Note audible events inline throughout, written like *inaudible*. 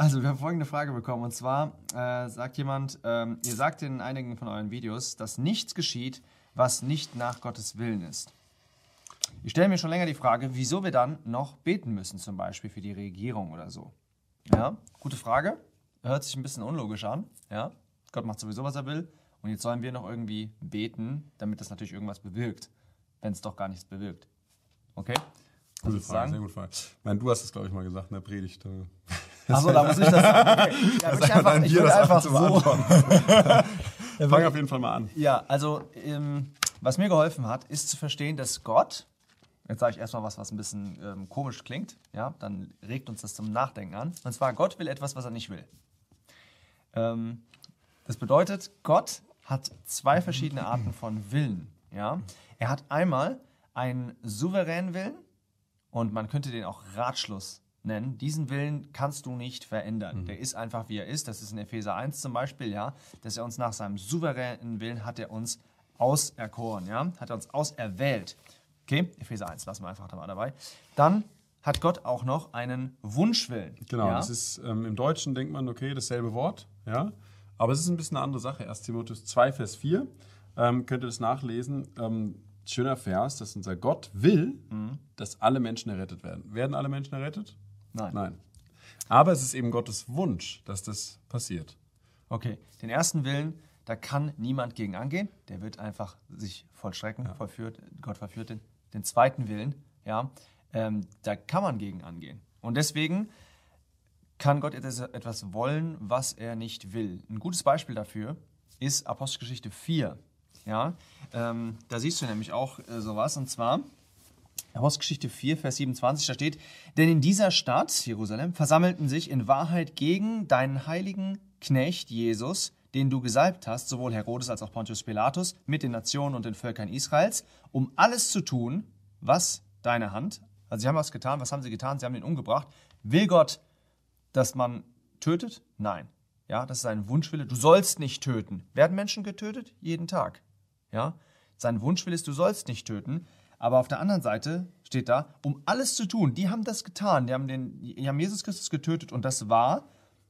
Also, wir haben folgende Frage bekommen. Und zwar äh, sagt jemand, ähm, ihr sagt in einigen von euren Videos, dass nichts geschieht, was nicht nach Gottes Willen ist. Ich stelle mir schon länger die Frage, wieso wir dann noch beten müssen, zum Beispiel für die Regierung oder so. Ja, gute Frage. Hört sich ein bisschen unlogisch an. Ja, Gott macht sowieso, was er will. Und jetzt sollen wir noch irgendwie beten, damit das natürlich irgendwas bewirkt, wenn es doch gar nichts bewirkt. Okay? Gute Frage, sehr gute Frage. Ich meine, du hast es, glaube ich, mal gesagt in der Predigt. Achso, da muss ich das *laughs* sagen. Okay. Ja, Das ich einfach dein ich Bier, das einfach so. beantworten. *laughs* Fang auf jeden Fall mal an. Ja, also ähm, was mir geholfen hat, ist zu verstehen, dass Gott, jetzt sage ich erstmal was, was ein bisschen ähm, komisch klingt, ja, dann regt uns das zum Nachdenken an. Und zwar, Gott will etwas, was er nicht will. Ähm, das bedeutet, Gott hat zwei verschiedene Arten von Willen. Ja? Er hat einmal einen souveränen Willen und man könnte den auch Ratschluss nennen. Diesen Willen kannst du nicht verändern. Der ist einfach, wie er ist. Das ist in Epheser 1 zum Beispiel, ja, dass er uns nach seinem souveränen Willen hat er uns auserkoren, ja, hat er uns auserwählt. Okay, Epheser 1 lassen wir einfach da mal dabei. Dann hat Gott auch noch einen Wunschwillen. Genau, ja? das ist ähm, im Deutschen denkt man, okay, dasselbe Wort, ja. Aber es ist ein bisschen eine andere Sache. 1. Timotheus 2, Vers 4. Ähm, könnt ihr das nachlesen? Ähm, schöner Vers, dass unser Gott will, dass alle Menschen errettet werden. Werden alle Menschen errettet? Nein. Nein. Aber es ist eben Gottes Wunsch, dass das passiert. Okay, den ersten Willen, da kann niemand gegen angehen. Der wird einfach sich vollstrecken, vollführt, Gott verführt den. Den zweiten Willen, ja, ähm, da kann man gegen angehen. Und deswegen kann Gott etwas, etwas wollen, was er nicht will. Ein gutes Beispiel dafür ist Apostelgeschichte 4. Ja, ähm, da siehst du nämlich auch äh, sowas, und zwar Apostelgeschichte 4, Vers 27, da steht, denn in dieser Stadt, Jerusalem, versammelten sich in Wahrheit gegen deinen heiligen Knecht Jesus, den du gesalbt hast, sowohl Herodes als auch Pontius Pilatus, mit den Nationen und den Völkern Israels, um alles zu tun, was deine Hand, also sie haben was getan, was haben sie getan? Sie haben ihn umgebracht. Will Gott, dass man tötet? Nein. Ja, das ist sein Wunschwille. Du sollst nicht töten. Werden Menschen getötet? Jeden Tag. Ja, sein Wunschwille ist, du sollst nicht töten. Aber auf der anderen Seite steht da, um alles zu tun. Die haben das getan. Die haben, den, die haben Jesus Christus getötet und das war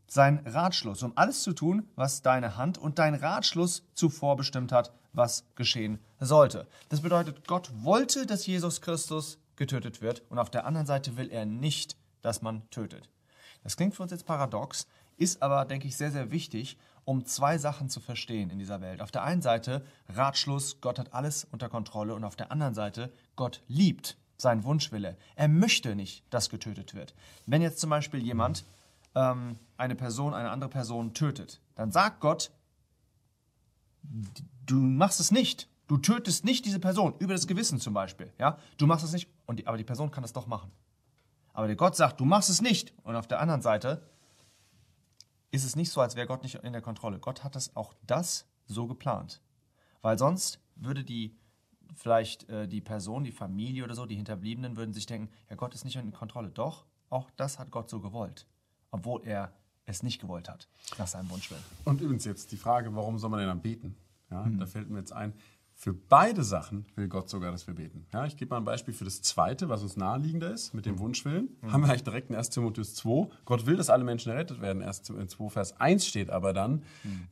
sein Ratschluss. Um alles zu tun, was deine Hand und dein Ratschluss zuvor bestimmt hat, was geschehen sollte. Das bedeutet, Gott wollte, dass Jesus Christus getötet wird und auf der anderen Seite will er nicht, dass man tötet. Das klingt für uns jetzt paradox, ist aber, denke ich, sehr, sehr wichtig, um zwei Sachen zu verstehen in dieser Welt. Auf der einen Seite Ratschluss, Gott hat alles unter Kontrolle und auf der anderen Seite Gott liebt sein Wunschwille. Er möchte nicht, dass getötet wird. Wenn jetzt zum Beispiel jemand ähm, eine Person, eine andere Person tötet, dann sagt Gott, du machst es nicht. Du tötest nicht diese Person, über das Gewissen zum Beispiel. Ja? Du machst es nicht, und die, aber die Person kann das doch machen. Aber der Gott sagt, du machst es nicht. Und auf der anderen Seite ist es nicht so, als wäre Gott nicht in der Kontrolle. Gott hat das auch das so geplant. Weil sonst würde die vielleicht äh, die Person, die Familie oder so, die Hinterbliebenen würden sich denken, ja, Gott ist nicht in Kontrolle. Doch, auch das hat Gott so gewollt. Obwohl er es nicht gewollt hat, nach seinem Wunschwillen. Und übrigens jetzt die Frage, warum soll man denn dann beten? Ja, Mhm. Da fällt mir jetzt ein, für beide Sachen will Gott sogar, dass wir beten. Ja, ich gebe mal ein Beispiel für das Zweite, was uns naheliegender ist, mit dem Wunschwillen. Haben wir eigentlich direkt in 1 Timotheus 2. Gott will, dass alle Menschen errettet werden. 1 Timotheus 2, Vers 1 steht aber dann,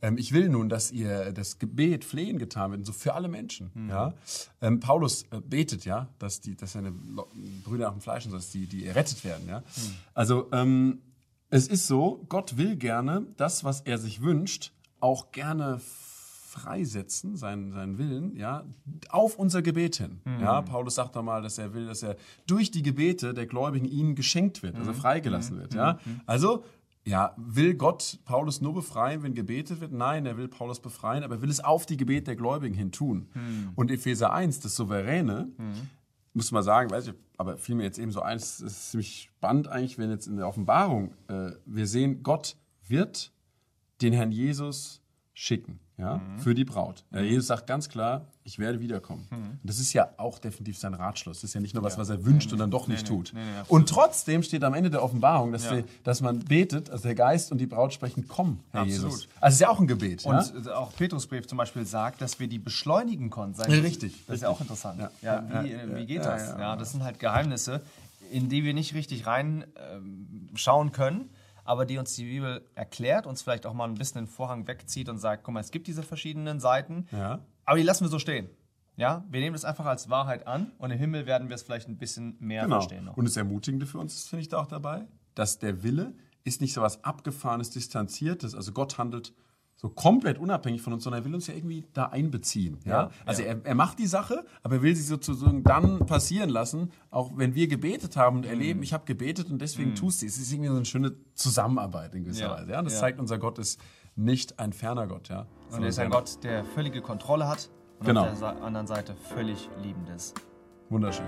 ähm, ich will nun, dass ihr das Gebet, Flehen getan wird, so für alle Menschen. Ja? Ähm, Paulus äh, betet, ja, dass, die, dass seine Brüder nach dem Fleisch und so, dass die, die errettet werden. Ja? Also, ähm, es ist so, Gott will gerne das, was er sich wünscht, auch gerne freisetzen, seinen, seinen Willen, ja, auf unser Gebet hin. Ja, Paulus sagt doch mal, dass er will, dass er durch die Gebete der Gläubigen ihnen geschenkt wird, also freigelassen wird. Ja, also ja, will Gott Paulus nur befreien, wenn gebetet wird? Nein, er will Paulus befreien, aber er will es auf die Gebete der Gläubigen hin tun. Und Epheser 1, das Souveräne, muss man sagen, weiß ich, aber fiel mir jetzt eben so eins, das ist ziemlich spannend eigentlich, wenn jetzt in der Offenbarung äh, wir sehen, Gott wird den Herrn Jesus schicken, ja, für die Braut. Ja, Jesus sagt ganz klar, ich werde wiederkommen. Und das ist ja auch definitiv sein Ratschluss. Das ist ja nicht nur was, was er wünscht und dann doch nicht tut. nee, nee, absolut. und trotzdem steht am Ende der Offenbarung, dass, Ja. wir, dass man betet, also der Geist und die Braut sprechen, komm, Herr Absolut. Jesus. Also es ist ja auch ein Gebet. ja? Und äh, auch Petrusbrief zum Beispiel sagt, dass wir die beschleunigen konnten. Sein- Ja, richtig, Das ist ja auch interessant. Ja, Ja, ja, wie, ja, äh, wie ja, geht ja, das? Ja, ja, das sind halt Geheimnisse, in die wir nicht richtig rein ähm, können. Aber die uns die Bibel erklärt, uns vielleicht auch mal ein bisschen den Vorhang wegzieht und sagt, guck mal, es gibt diese verschiedenen Seiten, Ja. aber die lassen wir so stehen. Ja, wir nehmen das einfach als Wahrheit an und im Himmel werden wir es vielleicht ein bisschen mehr Genau. verstehen noch. Und das Ermutigende für uns finde ich, da auch dabei, dass der Wille ist nicht so was Abgefahrenes, Distanziertes. Also Gott handelt so komplett unabhängig von uns, sondern er will uns ja irgendwie da einbeziehen. Ja? Ja, also ja. Er, er macht die Sache, aber er will sie sozusagen dann passieren lassen, auch wenn wir gebetet haben und erleben, ich habe gebetet und deswegen tust du es. Es ist irgendwie so eine schöne Zusammenarbeit in gewisser Ja, Weise. Ja? Und das zeigt, unser Gott ist nicht ein ferner Gott. Ja? Und er ist ein Gott, der völlige Kontrolle hat und Genau. auf der anderen Seite völlig liebend ist. Wunderschön.